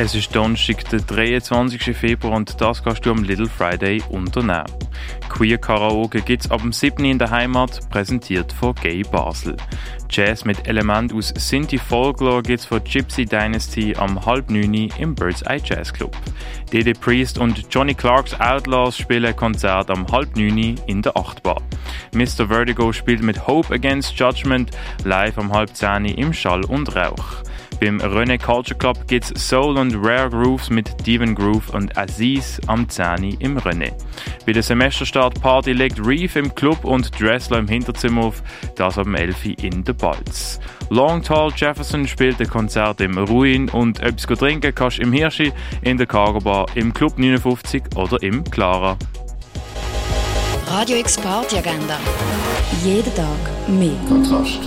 Es ist Donnerstag, der 23. Februar und das kannst du am Little Friday unternehmen. Queer Karaoke gibt's ab dem 7. in der Heimat, präsentiert von Gay Basel. Jazz mit Element aus Sinti Folklore gibt's von Gypsy Dynasty am halb neun im Bird's Eye Jazz Club. Dede Priest und Johnny Clarks Outlaws spielen Konzert am halb neun in der Achtbar. Mr. Vertigo spielt mit Hope Against Judgment live am halb zehn im Schall und Rauch. Beim René Culture Club gibt's Soul und Rare Grooves mit Devon Groove und Aziz am 10 im René. Bei der Semesterstart Party legt Reef im Club und Dressler im Hinterzimmer auf, das am 11 in der Balz. Long Tall Jefferson spielt ein Konzert im Ruin und etwas trinken kannst im Hirschi, in der Cargo Bar, im Club 59 oder im Clara. Radio X Party Agenda. Jeden Tag mehr. Kontrast.